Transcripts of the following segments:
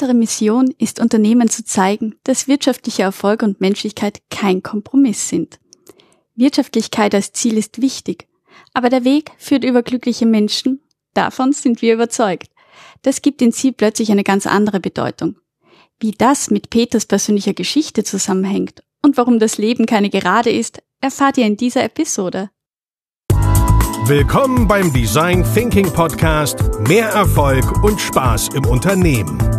Unsere Mission ist Unternehmen zu zeigen, dass wirtschaftlicher Erfolg und Menschlichkeit kein Kompromiss sind. Wirtschaftlichkeit als Ziel ist wichtig, aber der Weg führt über glückliche Menschen, davon sind wir überzeugt. Das gibt in sie plötzlich eine ganz andere Bedeutung. Wie das mit Peters persönlicher Geschichte zusammenhängt und warum das Leben keine Gerade ist, erfahrt ihr in dieser Episode. Willkommen beim Design Thinking Podcast Mehr Erfolg und Spaß im Unternehmen.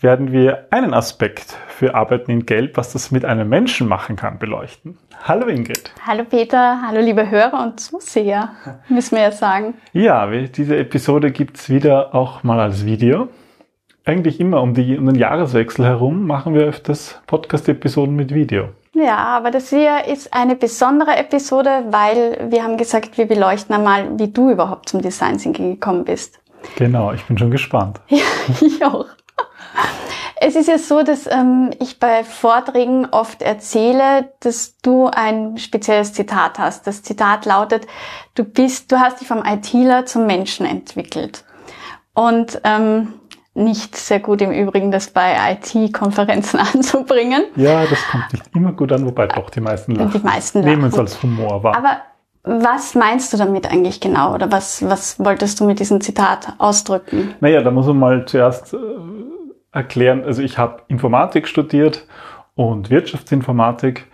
werden wir einen Aspekt für Arbeiten in Gelb, was das mit einem Menschen machen kann, beleuchten. Hallo Ingrid. Hallo Peter, hallo liebe Hörer und Zuseher, müssen wir ja sagen. Ja, diese Episode gibt's wieder auch mal als Video. Eigentlich immer um, die, um den Jahreswechsel herum machen wir öfters Podcast-Episoden mit Video. Ja, aber das hier ist eine besondere Episode, weil wir haben gesagt, wir beleuchten einmal, wie du überhaupt zum Design Thinking gekommen bist. Genau, ich bin schon gespannt. Ja, ich auch. Es ist ja so, dass ähm, ich bei Vorträgen oft erzähle, dass du ein spezielles Zitat hast. Das Zitat lautet, du bist, du hast dich vom ITler zum Menschen entwickelt. Und ähm, nicht sehr gut im Übrigen, das bei IT-Konferenzen anzubringen. Ja, das kommt nicht immer gut an, wobei doch die meisten lachen. Die meisten lachen. Nehmen es als Humor wahr. Aber was meinst du damit eigentlich genau? Oder was, was wolltest du mit diesem Zitat ausdrücken? Naja, da muss man mal zuerst äh, erklären. Also ich habe Informatik studiert und Wirtschaftsinformatik.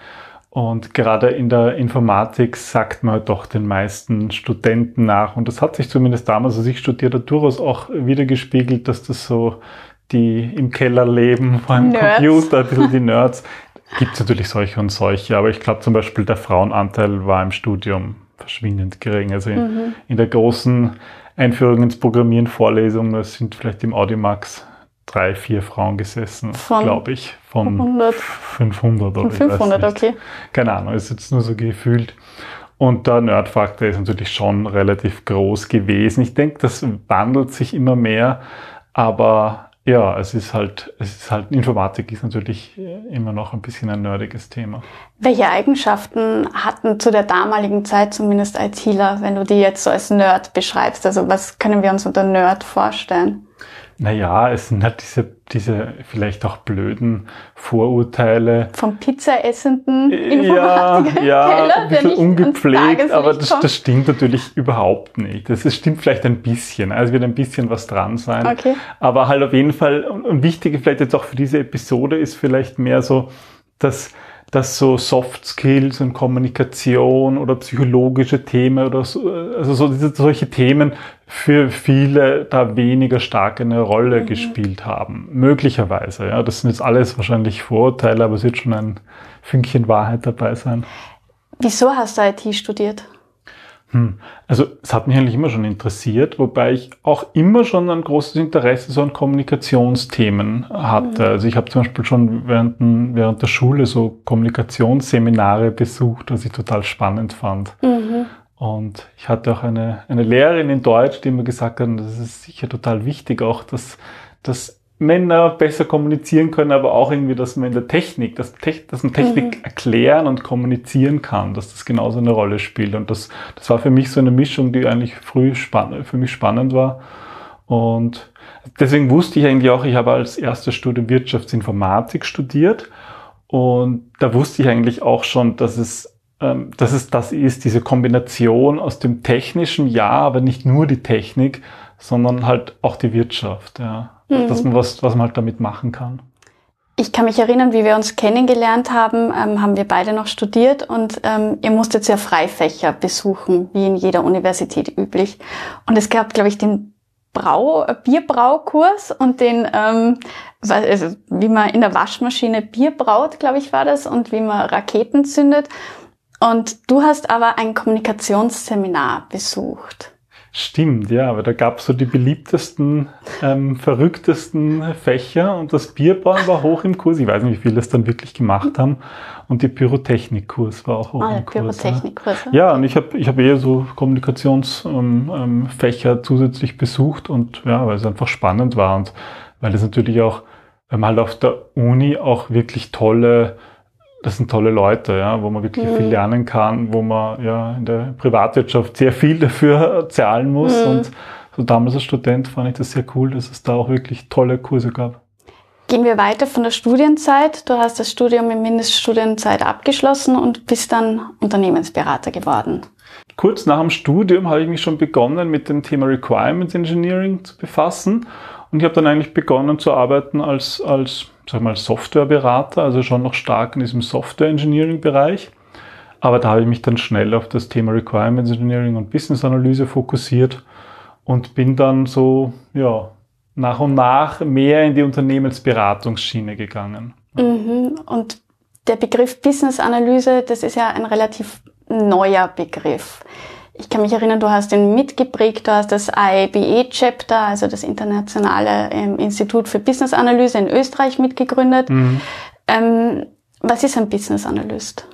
Und gerade in der Informatik sagt man doch den meisten Studenten nach. Und das hat sich zumindest damals, als ich studierte, durchaus auch wiedergespiegelt, dass das so die im Keller leben, vor einem Nerds. Computer, ein bisschen die Nerds. Gibt es natürlich solche und solche, aber ich glaube zum Beispiel der Frauenanteil war im Studium verschwindend gering. Also in, mhm. in der großen Einführung ins Programmieren Vorlesung, das sind vielleicht im Audimax drei, vier Frauen gesessen, glaube ich. Von 100. 500 oder Von 500, okay. Keine Ahnung, ist jetzt nur so gefühlt. Und der Nerdfaktor ist natürlich schon relativ groß gewesen. Ich denke, das wandelt sich immer mehr, aber ja, es ist halt, es ist halt, Informatik ist natürlich immer noch ein bisschen ein nerdiges Thema. Welche Eigenschaften hatten zu der damaligen Zeit zumindest ITler, wenn du die jetzt so als Nerd beschreibst? Also was können wir uns unter Nerd vorstellen? Naja, es sind halt diese, diese vielleicht auch blöden Vorurteile. Vom Pizzaessenden Informatiker. Ja, ja ein bisschen ungepflegt, aber das, das, stimmt natürlich überhaupt nicht. Das, das stimmt vielleicht ein bisschen. Also wird ein bisschen was dran sein. Okay. Aber halt auf jeden Fall, und wichtig vielleicht jetzt auch für diese Episode ist vielleicht mehr so, dass dass so Soft Skills und Kommunikation oder psychologische Themen oder so, also so diese, solche Themen für viele da weniger stark eine Rolle mhm. gespielt haben. Möglicherweise, ja. Das sind jetzt alles wahrscheinlich Vorurteile, aber es wird schon ein Fünkchen Wahrheit dabei sein. Wieso hast du IT studiert? Hm. Also es hat mich eigentlich immer schon interessiert, wobei ich auch immer schon ein großes Interesse so an Kommunikationsthemen hatte. Mhm. Also ich habe zum Beispiel schon während, während der Schule so Kommunikationsseminare besucht, was ich total spannend fand. Mhm. Und ich hatte auch eine, eine Lehrerin in Deutsch, die mir gesagt hat, das ist sicher total wichtig auch, dass, dass Männer besser kommunizieren können, aber auch irgendwie, dass man in der Technik, dass, dass man Technik mhm. erklären und kommunizieren kann, dass das genauso eine Rolle spielt. Und das, das war für mich so eine Mischung, die eigentlich früh spannend, für mich spannend war. Und deswegen wusste ich eigentlich auch, ich habe als erstes Studium Wirtschaftsinformatik studiert. Und da wusste ich eigentlich auch schon, dass es, ähm, dass es das ist, diese Kombination aus dem Technischen, ja, aber nicht nur die Technik, sondern halt auch die Wirtschaft, ja mhm. dass man was, was man halt damit machen kann. Ich kann mich erinnern, wie wir uns kennengelernt haben, ähm, haben wir beide noch studiert und ähm, ihr musstet ja Freifächer besuchen, wie in jeder Universität üblich. Und es gab, glaube ich, den Brau, Bierbraukurs und den, ähm, also wie man in der Waschmaschine Bier braut, glaube ich, war das, und wie man Raketen zündet. Und du hast aber ein Kommunikationsseminar besucht. Stimmt, ja, aber da gab es so die beliebtesten, ähm, verrücktesten Fächer und das Bierbrauen war hoch im Kurs. Ich weiß nicht, wie viele das dann wirklich gemacht haben. Und die Pyrotechnikkurs war auch hoch Ah, im Kurs. Pyrotechnikkurs. Ja, und ich habe ich hab eher so Kommunikationsfächer ähm, ähm, zusätzlich besucht und ja, weil es einfach spannend war und weil es natürlich auch, weil man halt auf der Uni auch wirklich tolle, das sind tolle Leute, ja, wo man wirklich Mhm. viel lernen kann, wo man ja in der Privatwirtschaft sehr viel dafür zahlen muss Mhm. und so damals als Student fand ich das sehr cool, dass es da auch wirklich tolle Kurse gab. Gehen wir weiter von der Studienzeit. Du hast das Studium in Mindeststudienzeit abgeschlossen und bist dann Unternehmensberater geworden. Kurz nach dem Studium habe ich mich schon begonnen, mit dem Thema Requirements Engineering zu befassen. Und ich habe dann eigentlich begonnen zu arbeiten als, als sag mal, Softwareberater, also schon noch stark in diesem Software Engineering Bereich. Aber da habe ich mich dann schnell auf das Thema Requirements Engineering und Business Analyse fokussiert und bin dann so, ja, nach und nach mehr in die Unternehmensberatungsschiene gegangen. Mhm. Und der Begriff Business Analyse, das ist ja ein relativ neuer Begriff. Ich kann mich erinnern, du hast ihn mitgeprägt, du hast das IABE-Chapter, also das Internationale ähm, Institut für Business Analyse in Österreich mitgegründet. Ähm, was ist ein Business Analyst?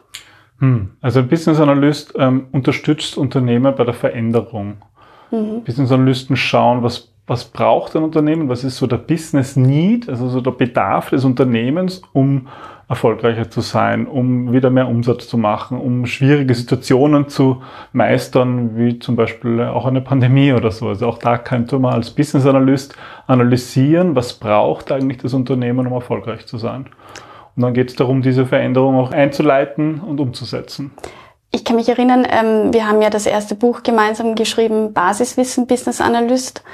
Hm. Also ein Business Analyst ähm, unterstützt Unternehmen bei der Veränderung. Business Analysten schauen, was, was braucht ein Unternehmen, was ist so der Business Need, also so der Bedarf des Unternehmens, um erfolgreicher zu sein, um wieder mehr Umsatz zu machen, um schwierige Situationen zu meistern, wie zum Beispiel auch eine Pandemie oder so. Also auch da könnte man als Business Analyst analysieren, was braucht eigentlich das Unternehmen, um erfolgreich zu sein. Und dann geht es darum, diese Veränderung auch einzuleiten und umzusetzen. Ich kann mich erinnern, ähm, wir haben ja das erste Buch gemeinsam geschrieben, Basiswissen Business Analyst,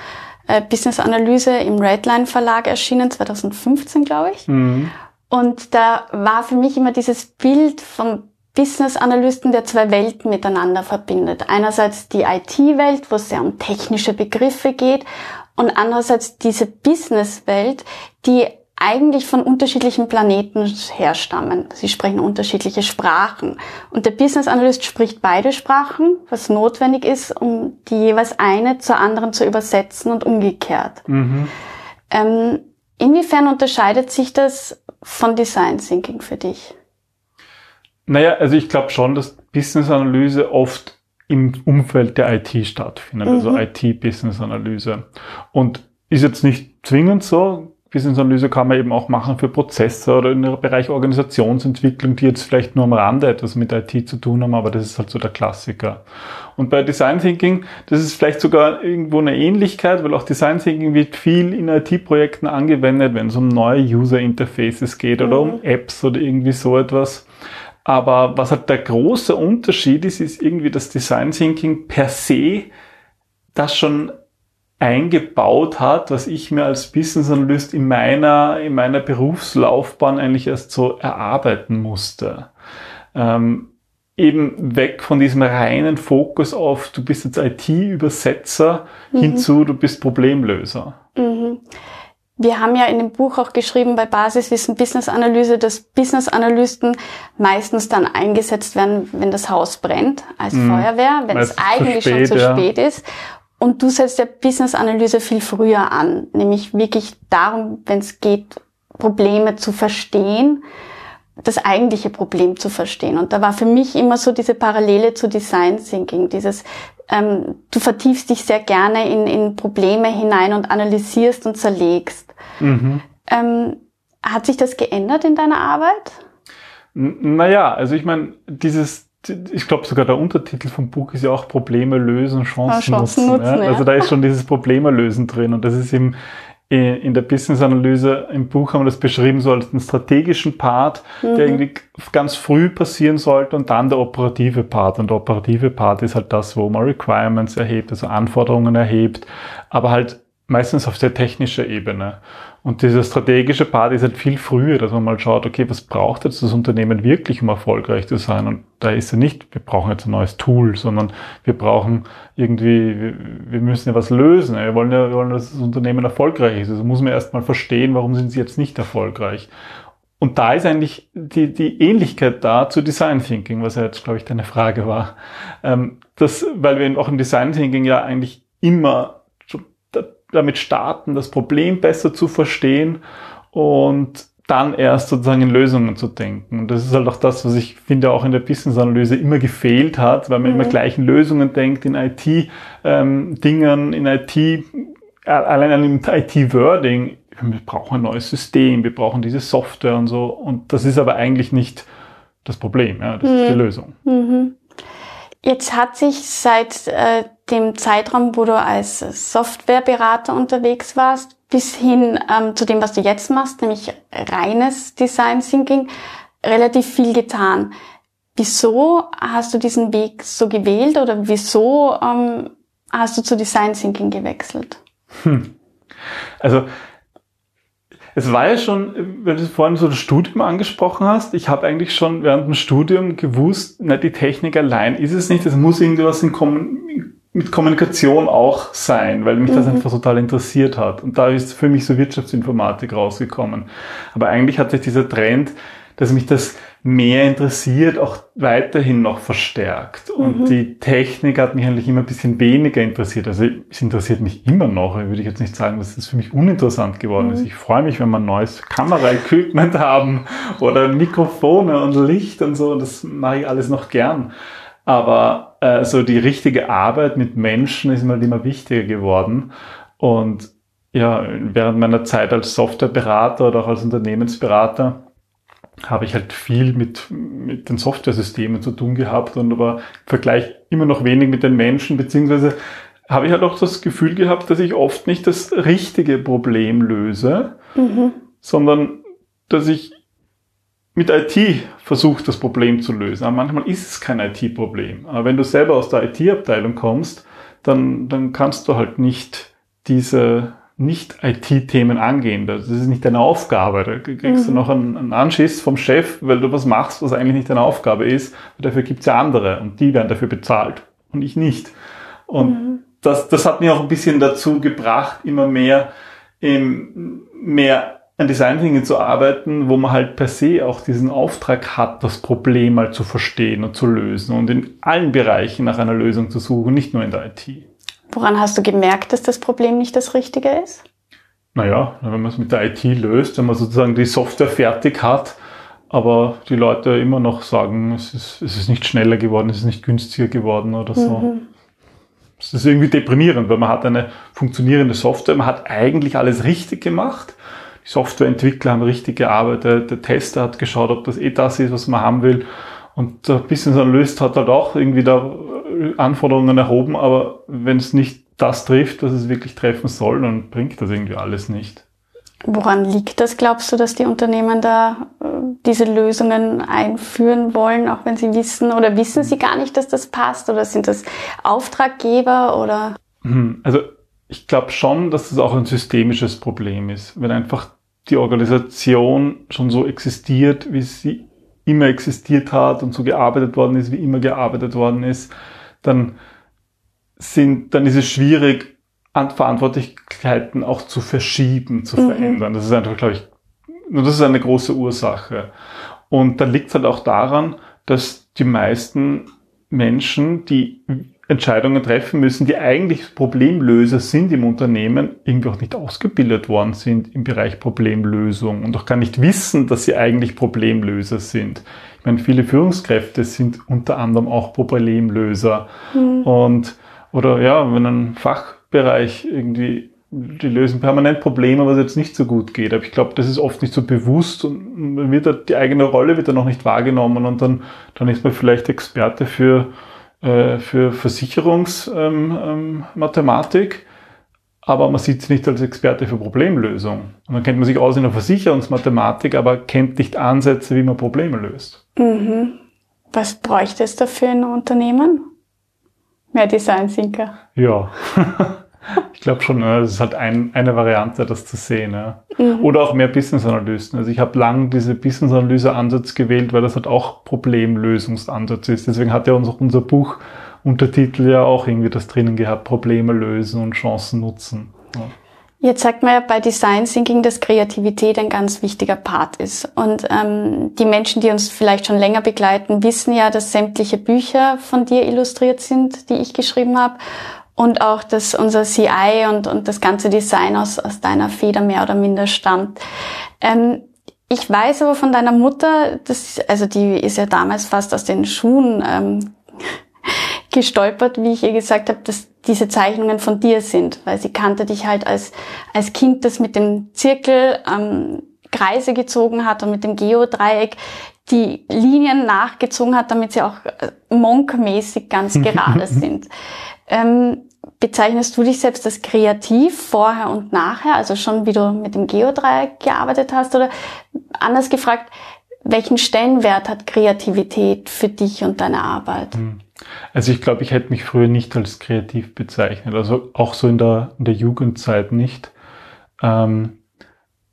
äh, Business Analyse im Redline Verlag erschienen, 2015, glaube ich. Und da war für mich immer dieses Bild vom Business Analysten, der zwei Welten miteinander verbindet. Einerseits die IT-Welt, wo es sehr um technische Begriffe geht, und andererseits diese Business-Welt, die eigentlich von unterschiedlichen Planeten herstammen. Sie sprechen unterschiedliche Sprachen. Und der Business Analyst spricht beide Sprachen, was notwendig ist, um die jeweils eine zur anderen zu übersetzen und umgekehrt. Ähm, inwiefern unterscheidet sich das von Design Thinking für dich? Naja, also ich glaube schon, dass Business-Analyse oft im Umfeld der IT stattfindet, also IT-Business-Analyse. Und ist jetzt nicht zwingend so. Business-Analyse kann man eben auch machen für Prozesse oder in im Bereich Organisationsentwicklung, die jetzt vielleicht nur am Rande etwas mit IT zu tun haben, aber das ist halt so der Klassiker. Und bei Design Thinking, das ist vielleicht sogar irgendwo eine Ähnlichkeit, weil auch Design Thinking wird viel in IT-Projekten angewendet, wenn es um neue User Interfaces geht oder um Apps oder irgendwie so etwas. Aber was halt der große Unterschied ist, ist irgendwie das Design Thinking per se das schon eingebaut hat, was ich mir als Business Analyst in meiner, in meiner Berufslaufbahn eigentlich erst so erarbeiten musste. Ähm, eben weg von diesem reinen Fokus auf, du bist jetzt IT-Übersetzer hinzu, du bist Problemlöser. Wir haben ja in dem Buch auch geschrieben bei Basiswissen Business Analyse, dass Business Analysten meistens dann eingesetzt werden, wenn das Haus brennt, als Feuerwehr, wenn es Meistens zu eigentlich schon spät, zu ja. spät ist. Und du setzt der Business Analyse viel früher an, nämlich wirklich darum, wenn es geht, Probleme zu verstehen, das eigentliche Problem zu verstehen. Und da war für mich immer so diese Parallele zu Design Thinking, dieses, ähm, du vertiefst dich sehr gerne in, in Probleme hinein und analysierst und zerlegst. Ähm, hat sich das geändert in deiner Arbeit? N- Naja, also ich meine, dieses, ich glaube sogar der Untertitel vom Buch ist ja auch Probleme lösen, Chancen, Ja, Chancen nutzen. nutzen, ja? ja. Also da ist schon dieses Probleme lösen drin und das ist im, in der Business-Analyse im Buch haben wir das beschrieben so als den strategischen Part, Mhm. der irgendwie ganz früh passieren sollte und dann der operative Part. Und der operative Part ist halt das, wo man Requirements erhebt, also Anforderungen erhebt, aber halt meistens auf sehr technischer Ebene. Und dieser strategische Part ist halt viel früher, dass man mal schaut, okay, was braucht jetzt das Unternehmen wirklich, um erfolgreich zu sein? Und da ist ja nicht, wir brauchen jetzt ein neues Tool, sondern wir brauchen irgendwie, wir, müssen ja was lösen. Wir wollen ja, wir wollen, dass das Unternehmen erfolgreich ist. Also muss man erstmal verstehen, warum sind sie jetzt nicht erfolgreich. Und da ist eigentlich die, die Ähnlichkeit da zu Design Thinking, was ja jetzt, glaube ich, deine Frage war. Ähm, das, weil wir auch im Design Thinking ja eigentlich immer damit starten, das Problem besser zu verstehen und dann erst sozusagen in Lösungen zu denken. Und das ist halt auch das, was ich finde auch in der Business-Analyse immer gefehlt hat, weil man mhm. immer gleich in Lösungen denkt, in IT-Dingen, ähm, in IT, allein an dem IT-Wording. Wir brauchen ein neues System, wir brauchen diese Software und so. Und das ist aber eigentlich nicht das Problem, ja, das mhm. ist die mhm. Lösung. Mhm. Jetzt hat sich seit äh, dem Zeitraum, wo du als Softwareberater unterwegs warst, bis hin ähm, zu dem, was du jetzt machst, nämlich reines Design Thinking, relativ viel getan. Wieso hast du diesen Weg so gewählt oder wieso ähm, hast du zu Design Thinking gewechselt? Hm. Also es war ja schon, weil du vorhin so das Studium angesprochen hast, ich habe eigentlich schon während dem Studium gewusst, na, die Technik allein ist es nicht, es muss irgendwas in Kom mit Kommunikation auch sein, weil mich das mhm. einfach total interessiert hat. Und da ist für mich so Wirtschaftsinformatik rausgekommen. Aber eigentlich hat sich dieser Trend, dass mich das mehr interessiert, auch weiterhin noch verstärkt. Und mhm. die Technik hat mich eigentlich immer ein bisschen weniger interessiert. Also es interessiert mich immer noch. Würde ich jetzt nicht sagen, dass es für mich uninteressant geworden mhm. ist. Ich freue mich, wenn wir ein neues Kameraequipment haben oder Mikrofone und Licht und so. Und das mache ich alles noch gern. Aber äh, so die richtige Arbeit mit Menschen ist mir halt immer wichtiger geworden. Und ja, während meiner Zeit als Softwareberater oder auch als Unternehmensberater habe ich halt viel mit, mit den Softwaresystemen zu tun gehabt und aber im Vergleich immer noch wenig mit den Menschen, beziehungsweise habe ich halt auch das Gefühl gehabt, dass ich oft nicht das richtige Problem löse, mhm. sondern dass ich mit IT versuche, das Problem zu lösen. Aber manchmal ist es kein IT-Problem. Aber wenn du selber aus der IT-Abteilung kommst, dann, dann kannst du halt nicht diese nicht-IT-Themen angehen. Das ist nicht deine Aufgabe. Da kriegst mhm. du noch einen, einen, Anschiss vom Chef, weil du was machst, was eigentlich nicht deine Aufgabe ist. Dafür gibt's ja andere und die werden dafür bezahlt und ich nicht. Und mhm. das, das hat mich auch ein bisschen dazu gebracht, immer mehr, ähm, mehr an Design Thinking zu arbeiten, wo man halt per se auch diesen Auftrag hat, das Problem mal zu verstehen und zu lösen und in allen Bereichen nach einer Lösung zu suchen, nicht nur in der IT. Woran hast du gemerkt, dass das Problem nicht das Richtige ist? Naja, wenn man es mit der IT löst, wenn man sozusagen die Software fertig hat, aber die Leute immer noch sagen, es ist, es ist nicht schneller geworden, es ist nicht günstiger geworden oder so. Mhm. Es ist irgendwie deprimierend, weil man hat eine funktionierende Software, man hat eigentlich alles richtig gemacht. Die Softwareentwickler haben richtig gearbeitet, der Tester hat geschaut, ob das eh das ist, was man haben will. Und der Business Analyst hat halt auch irgendwie da Anforderungen erhoben, aber wenn es nicht das trifft, was es wirklich treffen soll, dann bringt das irgendwie alles nicht. Woran liegt das, glaubst du, dass die Unternehmen da äh, diese Lösungen einführen wollen, auch wenn sie wissen oder wissen sie gar nicht, dass das passt oder sind das Auftraggeber oder? Hm, also ich glaube schon, dass das auch ein systemisches Problem ist, wenn einfach die Organisation schon so existiert, wie sie immer existiert hat und so gearbeitet worden ist, wie immer gearbeitet worden ist, dann sind, dann ist es schwierig, Verantwortlichkeiten auch zu verschieben, zu mhm. verändern. Das ist einfach, glaube ich, das ist eine große Ursache. Und dann liegt es halt auch daran, dass die meisten Menschen, die Entscheidungen treffen müssen, die eigentlich Problemlöser sind im Unternehmen, irgendwie auch nicht ausgebildet worden sind im Bereich Problemlösung und auch gar nicht wissen, dass sie eigentlich Problemlöser sind. Ich meine, viele Führungskräfte sind unter anderem auch Problemlöser mhm. und oder ja, wenn ein Fachbereich irgendwie die lösen permanent Probleme, was jetzt nicht so gut geht. Aber ich glaube, das ist oft nicht so bewusst und wird die eigene Rolle wird dann noch nicht wahrgenommen und dann, dann ist man vielleicht Experte für äh, für Versicherungsmathematik, ähm, ähm, aber man sieht sich nicht als Experte für Problemlösung. Und dann kennt man sich aus in der Versicherungsmathematik, aber kennt nicht Ansätze, wie man Probleme löst. Mhm. Was bräuchte es dafür in Unternehmen? Mehr Design Thinker. Ja. Ich glaube schon, das ist halt ein, eine Variante, das zu sehen. Ja. Mhm. Oder auch mehr Business-Analysten. Also ich habe lang diese Business-Analyse-Ansatz gewählt, weil das halt auch Problemlösungsansatz ist. Deswegen hat ja unser, unser Buch Untertitel ja auch irgendwie das drinnen gehabt, Probleme lösen und Chancen nutzen. Ja. Jetzt sagt man ja bei Design Thinking, dass Kreativität ein ganz wichtiger Part ist. Und ähm, die Menschen, die uns vielleicht schon länger begleiten, wissen ja, dass sämtliche Bücher von dir illustriert sind, die ich geschrieben habe. und auch, dass unser CI und, und das ganze Design aus, aus deiner Feder mehr oder minder stammt. Ähm, ich weiß aber von deiner Mutter, das, also die ist ja damals fast aus den Schuhen ähm, gestolpert, wie ich ihr gesagt habe, dass diese Zeichnungen von dir sind, weil sie kannte dich halt als, als Kind, das mit dem Zirkel ähm, Kreise gezogen hat und mit dem Geodreieck die Linien nachgezogen hat, damit sie auch äh, monkmäßig ganz gerade sind. Ähm, bezeichnest du dich selbst als kreativ vorher und nachher, also schon wie du mit dem Geodreieck gearbeitet hast oder anders gefragt, welchen Stellenwert hat Kreativität für dich und deine Arbeit? Hm. Also ich glaube, ich hätte mich früher nicht als kreativ bezeichnet, also auch so in der, in der Jugendzeit nicht. Ähm,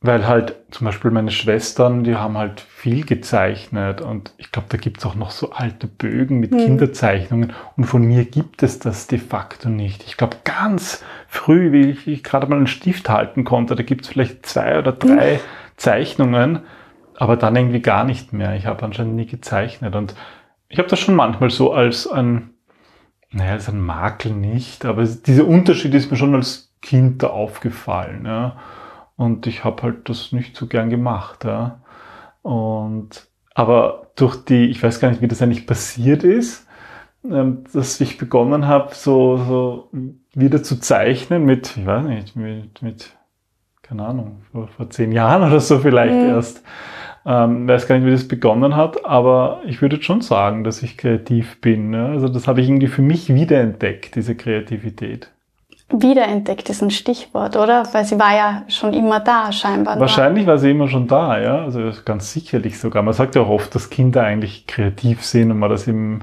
weil halt zum Beispiel meine Schwestern, die haben halt viel gezeichnet und ich glaube, da gibt's auch noch so alte Bögen mit mhm. Kinderzeichnungen und von mir gibt es das de facto nicht. Ich glaube, ganz früh, wie ich, ich gerade mal einen Stift halten konnte, da gibt's vielleicht zwei oder drei mhm. Zeichnungen, aber dann irgendwie gar nicht mehr. Ich habe anscheinend nie gezeichnet und ich habe das schon manchmal so als ein, naja, als ein Makel nicht, aber dieser Unterschied ist mir schon als Kind da aufgefallen. Ja. Und ich habe halt das nicht so gern gemacht. Ja. Und aber durch die, ich weiß gar nicht, wie das eigentlich passiert ist, ähm, dass ich begonnen habe, so, so wieder zu zeichnen mit, ich weiß nicht, mit, mit keine Ahnung, vor, vor zehn Jahren oder so vielleicht mhm. erst. Ähm, weiß gar nicht, wie das begonnen hat, aber ich würde schon sagen, dass ich kreativ bin. Ne? Also das habe ich irgendwie für mich wiederentdeckt, diese Kreativität. Wiederentdeckt ist ein Stichwort, oder? Weil sie war ja schon immer da, scheinbar. Wahrscheinlich war sie immer schon da, ja. Also ganz sicherlich sogar. Man sagt ja auch oft, dass Kinder eigentlich kreativ sind und man das im,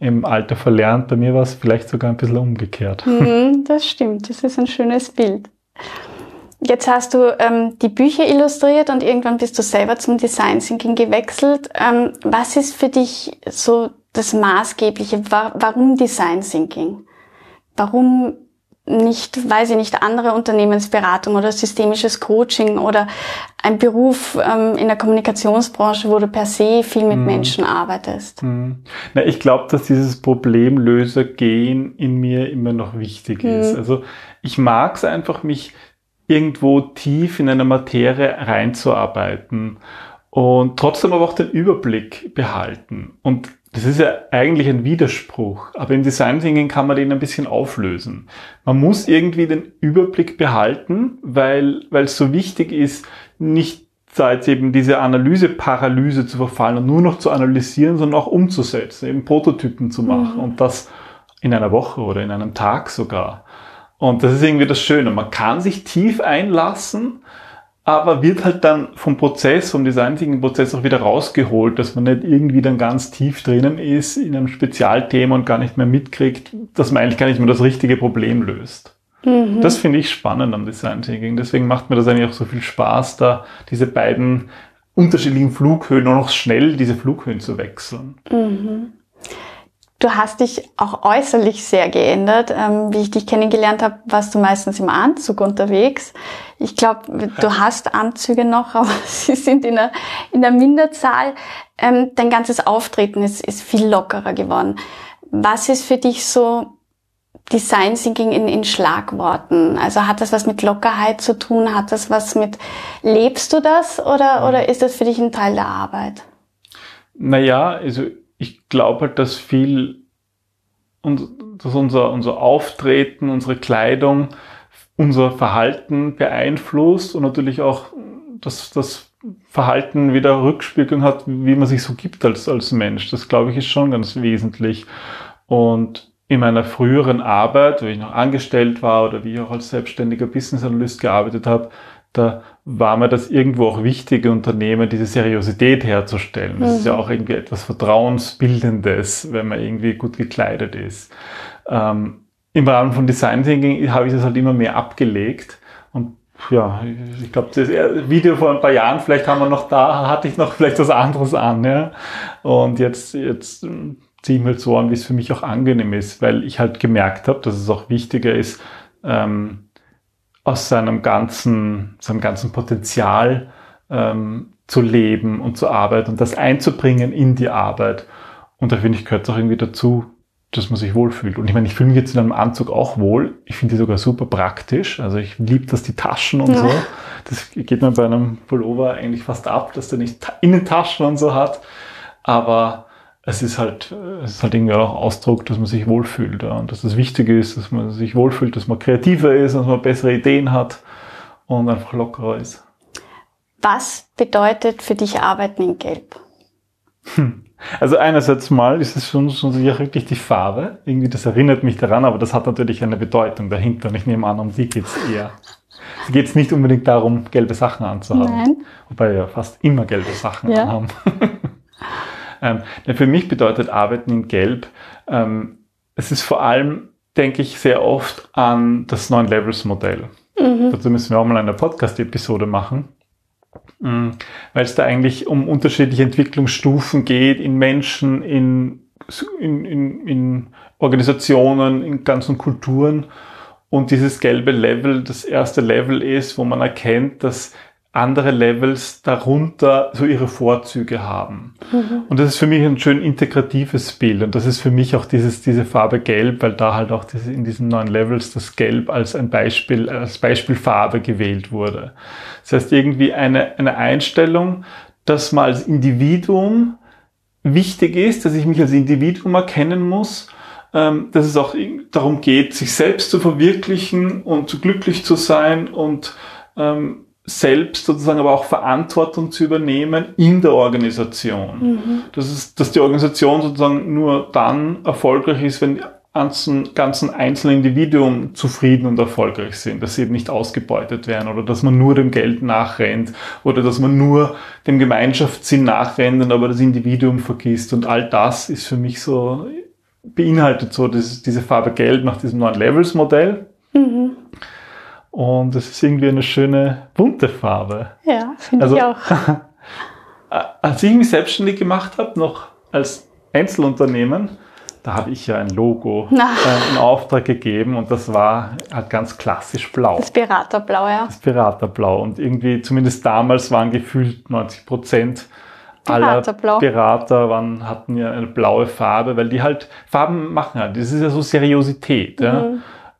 im Alter verlernt. Bei mir war es vielleicht sogar ein bisschen umgekehrt. Mhm, das stimmt. Das ist ein schönes Bild. Jetzt hast du ähm, die Bücher illustriert und irgendwann bist du selber zum Design Thinking gewechselt. Ähm, was ist für dich so das Maßgebliche? Warum Design Thinking? Warum nicht, weiß ich nicht, andere Unternehmensberatung oder systemisches Coaching oder ein Beruf ähm, in der Kommunikationsbranche, wo du per se viel mit mhm. Menschen arbeitest? Mhm. Na, ich glaube, dass dieses Problemlöser-Gehen in mir immer noch wichtig ist. Mhm. Also ich mag es einfach, mich irgendwo tief in eine Materie reinzuarbeiten und trotzdem aber auch den Überblick behalten. Und das ist ja eigentlich ein Widerspruch, aber im Design Thinking kann man den ein bisschen auflösen. Man muss irgendwie den Überblick behalten, weil, weil es so wichtig ist, nicht jetzt eben diese Analyse-Paralyse zu verfallen und nur noch zu analysieren, sondern auch umzusetzen, eben Prototypen zu machen mhm. und das in einer Woche oder in einem Tag sogar. Und das ist irgendwie das Schöne. Man kann sich tief einlassen, aber wird halt dann vom Prozess, vom Design Thinking Prozess auch wieder rausgeholt, dass man nicht irgendwie dann ganz tief drinnen ist in einem Spezialthema und gar nicht mehr mitkriegt, dass man eigentlich gar nicht mehr das richtige Problem löst. Mhm. Das finde ich spannend am Design Thinking. Deswegen macht mir das eigentlich auch so viel Spaß, da diese beiden unterschiedlichen Flughöhen nur noch schnell diese Flughöhen zu wechseln. Mhm. Du hast dich auch äußerlich sehr geändert. Ähm, wie ich dich kennengelernt habe, warst du meistens im Anzug unterwegs. Ich glaube, du hast Anzüge noch, aber sie sind in der, in der Minderzahl. Ähm, dein ganzes Auftreten ist, ist viel lockerer geworden. Was ist für dich so Design Thinking in, in Schlagworten? Also hat das was mit Lockerheit zu tun? Hat das was mit, lebst du das oder, oder ist das für dich ein Teil der Arbeit? Naja, also ich glaube halt, dass viel, dass unser, unser Auftreten, unsere Kleidung, unser Verhalten beeinflusst und natürlich auch, dass das Verhalten wieder Rückspiegelung hat, wie man sich so gibt als, als Mensch. Das glaube ich ist schon ganz wesentlich. Und in meiner früheren Arbeit, wo ich noch angestellt war oder wie ich auch als selbstständiger Business Analyst gearbeitet habe, da war mir das irgendwo auch wichtig, Unternehmen diese Seriosität herzustellen. Das mhm. ist ja mhm. auch irgendwie etwas Vertrauensbildendes, wenn man irgendwie gut gekleidet ist. Ähm, Im Rahmen von Design Thinking habe ich das halt immer mehr abgelegt und ja, ich glaube, das Video vor ein paar Jahren, vielleicht haben wir noch da, hatte ich noch vielleicht was anderes an, ja. Und jetzt, jetzt ziehe ich mir halt so an, wie es für mich auch angenehm ist, weil ich halt gemerkt habe, dass es auch wichtiger ist, ähm, aus seinem ganzen, seinem ganzen Potenzial ähm, zu leben und zu arbeiten und das einzubringen in die Arbeit. Und da finde ich, gehört es auch irgendwie dazu, dass man sich wohlfühlt. Und ich meine, ich fühle mich jetzt in einem Anzug auch wohl. Ich finde die sogar super praktisch. Also ich liebe das, die Taschen und ja. so. Das geht mir bei einem Pullover eigentlich fast ab, dass der nicht Innentaschen und so hat. Aber es ist halt, es ist halt irgendwie auch Ausdruck, dass man sich wohlfühlt. Ja. Und dass das Wichtige ist, dass man sich wohlfühlt, dass man kreativer ist, dass man bessere Ideen hat und einfach lockerer ist. Was bedeutet für dich Arbeiten in Gelb? Hm. Also einerseits mal ist es schon, schon sicher wirklich die Farbe. Irgendwie, das erinnert mich daran, aber das hat natürlich eine Bedeutung dahinter. Und ich nehme an, um die geht's eher. Es geht nicht unbedingt darum, gelbe Sachen anzuhaben. Nein. Wobei wir fast immer gelbe Sachen ja. anhaben. ähm, für mich bedeutet Arbeiten in Gelb, ähm, es ist vor allem, denke ich, sehr oft an das neuen Levels Modell. Mhm. Dazu müssen wir auch mal eine Podcast-Episode machen. Mhm. Weil es da eigentlich um unterschiedliche Entwicklungsstufen geht in Menschen, in, in, in, in Organisationen, in ganzen Kulturen. Und dieses gelbe Level, das erste Level ist, wo man erkennt, dass andere Levels darunter so ihre Vorzüge haben. Mhm. Und das ist für mich ein schön integratives Bild. Und das ist für mich auch dieses, diese Farbe Gelb, weil da halt auch diese, in diesen neuen Levels das Gelb als ein Beispiel, als Beispielfarbe gewählt wurde. Das heißt irgendwie eine, eine Einstellung, dass man als Individuum wichtig ist, dass ich mich als Individuum erkennen muss, ähm, dass es auch darum geht, sich selbst zu verwirklichen und glücklich zu sein und ähm, selbst sozusagen aber auch Verantwortung zu übernehmen in der Organisation. Mhm. Das ist, dass die Organisation sozusagen nur dann erfolgreich ist, wenn die ganzen, ganzen einzelnen Individuen zufrieden und erfolgreich sind, dass sie eben nicht ausgebeutet werden oder dass man nur dem Geld nachrennt oder dass man nur dem Gemeinschaftssinn nachrennt und aber das Individuum vergisst. Und all das ist für mich so, beinhaltet so diese Farbe Geld nach diesem neuen Levels-Modell. Mhm. Und es ist irgendwie eine schöne bunte Farbe. Ja, finde also, ich auch. als ich mich selbstständig gemacht habe, noch als Einzelunternehmen, da habe ich ja ein Logo äh, in Auftrag gegeben und das war halt ganz klassisch blau. Das Beraterblau, ja. Das Beraterblau. Und irgendwie, zumindest damals waren gefühlt 90 Prozent aller Berater waren, hatten ja eine blaue Farbe, weil die halt Farben machen halt. Das ist ja so Seriosität. Mhm. Ja.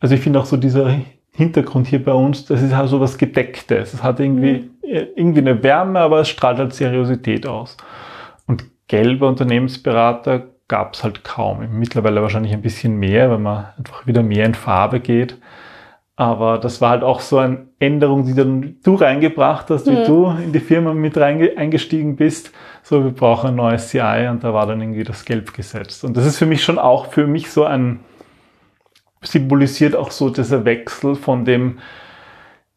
Also ich finde auch so dieser Hintergrund hier bei uns, das ist halt so was Gedecktes. Es hat irgendwie, mhm. irgendwie eine Wärme, aber es strahlt halt Seriosität aus. Und gelbe Unternehmensberater gab es halt kaum. Mittlerweile wahrscheinlich ein bisschen mehr, weil man einfach wieder mehr in Farbe geht. Aber das war halt auch so eine Änderung, die dann du reingebracht hast, wie mhm. du in die Firma mit eingestiegen bist. So, wir brauchen ein neues CI und da war dann irgendwie das Gelb gesetzt. Und das ist für mich schon auch für mich so ein, symbolisiert auch so dieser Wechsel von dem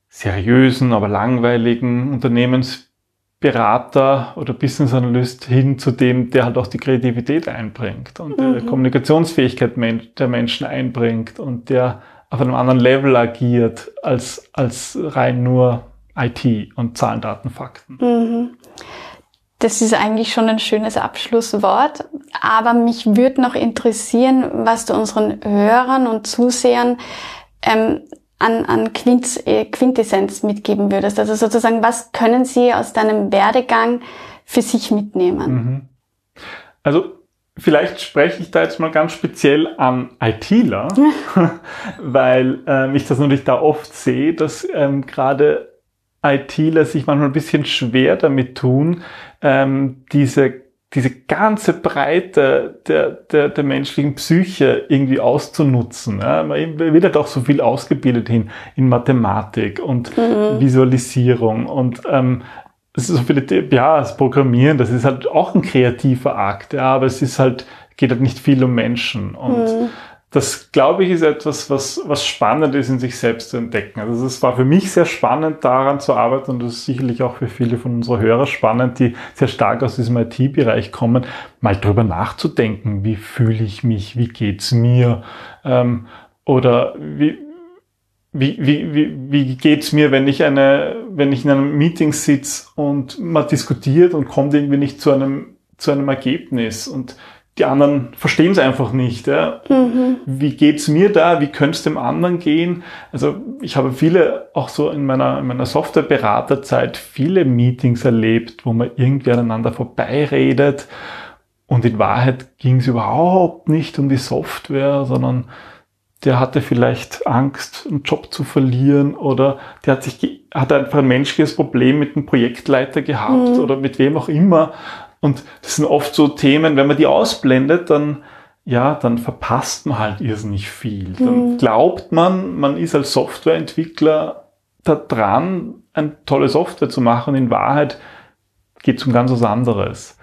seriösen, aber langweiligen Unternehmensberater oder Business Analyst hin zu dem, der halt auch die Kreativität einbringt und mhm. die Kommunikationsfähigkeit der Menschen einbringt und der auf einem anderen Level agiert als, als rein nur IT und Zahlen, Daten, Fakten. Mhm. Das ist eigentlich schon ein schönes Abschlusswort. Aber mich würde noch interessieren, was du unseren Hörern und Zusehern ähm, an, an Quint, äh, Quintessenz mitgeben würdest. Also sozusagen, was können sie aus deinem Werdegang für sich mitnehmen? Mhm. Also vielleicht spreche ich da jetzt mal ganz speziell an ITler, weil ähm, ich das natürlich da oft sehe, dass ähm, gerade ITler sich manchmal ein bisschen schwer damit tun, ähm, diese diese ganze Breite der, der, der menschlichen Psyche irgendwie auszunutzen. Ja. Man wird halt auch so viel ausgebildet hin in Mathematik und mhm. Visualisierung und ähm, es ist so viele, ja, das Programmieren, das ist halt auch ein kreativer Akt, ja, aber es ist halt, geht halt nicht viel um Menschen und mhm das, glaube ich, ist etwas, was, was spannend ist, in sich selbst zu entdecken. Also es war für mich sehr spannend, daran zu arbeiten und das ist sicherlich auch für viele von unserer Hörer spannend, die sehr stark aus diesem IT-Bereich kommen, mal drüber nachzudenken, wie fühle ich mich, wie geht's mir? Ähm, oder wie, wie, wie, wie, wie geht's mir, wenn ich eine, wenn ich in einem Meeting sitze und man diskutiert und kommt irgendwie nicht zu einem, zu einem Ergebnis? Und die anderen verstehen es einfach nicht. Ja. Mhm. Wie geht's mir da? Wie könnte es dem anderen gehen? Also ich habe viele, auch so in meiner, in meiner Softwareberaterzeit, viele Meetings erlebt, wo man irgendwie aneinander vorbeiredet Und in Wahrheit ging es überhaupt nicht um die Software, sondern der hatte vielleicht Angst, einen Job zu verlieren oder der hat sich, hat einfach ein menschliches Problem mit einem Projektleiter gehabt mhm. oder mit wem auch immer. Und das sind oft so Themen, wenn man die ausblendet, dann, ja, dann verpasst man halt irrsinnig viel. Dann mhm. glaubt man, man ist als Softwareentwickler da dran, eine tolle Software zu machen. In Wahrheit geht es um ganz was anderes.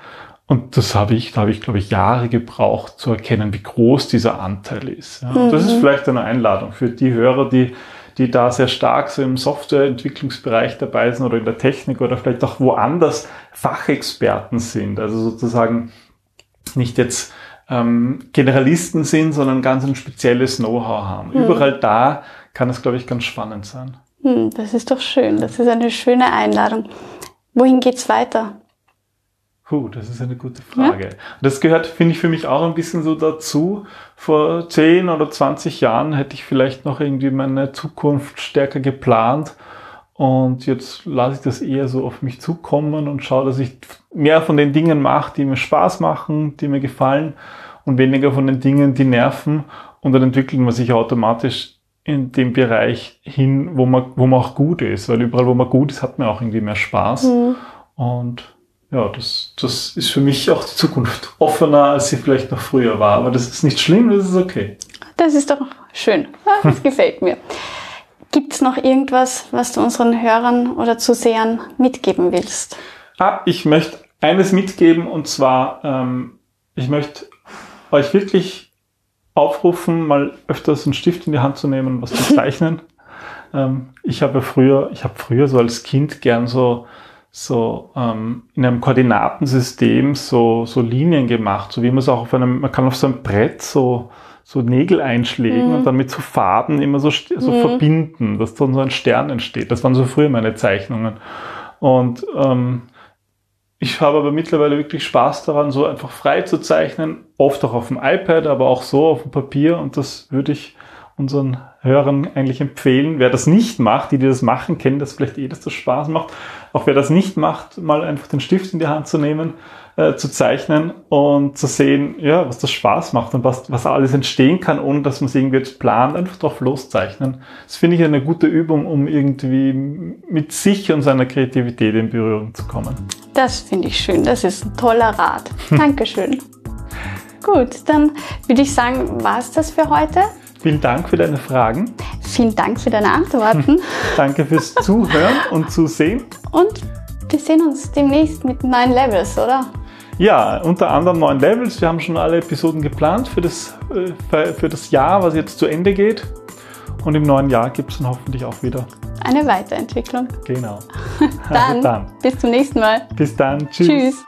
Und das habe ich, da habe ich, glaube ich, Jahre gebraucht zu erkennen, wie groß dieser Anteil ist. Ja. Mhm. Das ist mhm. vielleicht eine Einladung für die Hörer, die, die da sehr stark so im Softwareentwicklungsbereich dabei sind oder in der Technik oder vielleicht auch woanders Fachexperten sind. Also sozusagen nicht jetzt ähm, Generalisten sind, sondern ganz ein spezielles Know-how haben. Mhm. Überall da kann es, glaube ich, ganz spannend sein. Mhm, das ist doch schön. Das ist eine schöne Einladung. Wohin geht's weiter? Puh, das ist eine gute Frage. Ja? Das gehört, finde ich, für mich auch ein bisschen so dazu. Vor 10 oder 20 Jahren hätte ich vielleicht noch irgendwie meine Zukunft stärker geplant. Und jetzt lasse ich das eher so auf mich zukommen und schaue, dass ich mehr von den Dingen mache, die mir Spaß machen, die mir gefallen und weniger von den Dingen, die nerven. Und dann entwickelt man sich automatisch in dem Bereich hin, wo man, wo man auch gut ist. Weil überall, wo man gut ist, hat man auch irgendwie mehr Spaß. Mhm. Und ja, das, das ist für mich auch die Zukunft offener, als sie vielleicht noch früher war. Aber das ist nicht schlimm, das ist okay. Das ist doch schön. Das gefällt mir. Gibt es noch irgendwas, was du unseren Hörern oder Zusehern mitgeben willst? Ah, ich möchte eines mitgeben und zwar, ähm, ich möchte euch wirklich aufrufen, mal öfters einen Stift in die Hand zu nehmen, was zu zeichnen. ähm, ich habe früher, ich habe früher so als Kind gern so so ähm, in einem Koordinatensystem so, so Linien gemacht, so wie man es auch auf einem, man kann auf so einem Brett so, so Nägel einschlägen mhm. und dann mit so Faden immer so, so mhm. verbinden, dass dann so ein Stern entsteht. Das waren so früher meine Zeichnungen. Und ähm, ich habe aber mittlerweile wirklich Spaß daran, so einfach frei zu zeichnen, oft auch auf dem iPad, aber auch so auf dem Papier und das würde ich unseren Hörern eigentlich empfehlen. Wer das nicht macht, die, die das machen, kennen das vielleicht eh, dass das Spaß macht. Auch wer das nicht macht, mal einfach den Stift in die Hand zu nehmen, äh, zu zeichnen und zu sehen, ja, was das Spaß macht und was, was alles entstehen kann, ohne dass man es irgendwie jetzt plant, einfach drauf loszeichnen. Das finde ich eine gute Übung, um irgendwie mit sich und seiner Kreativität in Berührung zu kommen. Das finde ich schön. Das ist ein toller Rat. Dankeschön. Gut, dann würde ich sagen, war es das für heute. Vielen Dank für deine Fragen. Vielen Dank für deine Antworten. Danke fürs Zuhören und Zusehen. Und wir sehen uns demnächst mit neuen Levels, oder? Ja, unter anderem neuen Levels. Wir haben schon alle Episoden geplant für das, äh, für das Jahr, was jetzt zu Ende geht. Und im neuen Jahr gibt es dann hoffentlich auch wieder eine Weiterentwicklung. Genau. dann, also dann, bis zum nächsten Mal. Bis dann. Tschüss. Tschüss.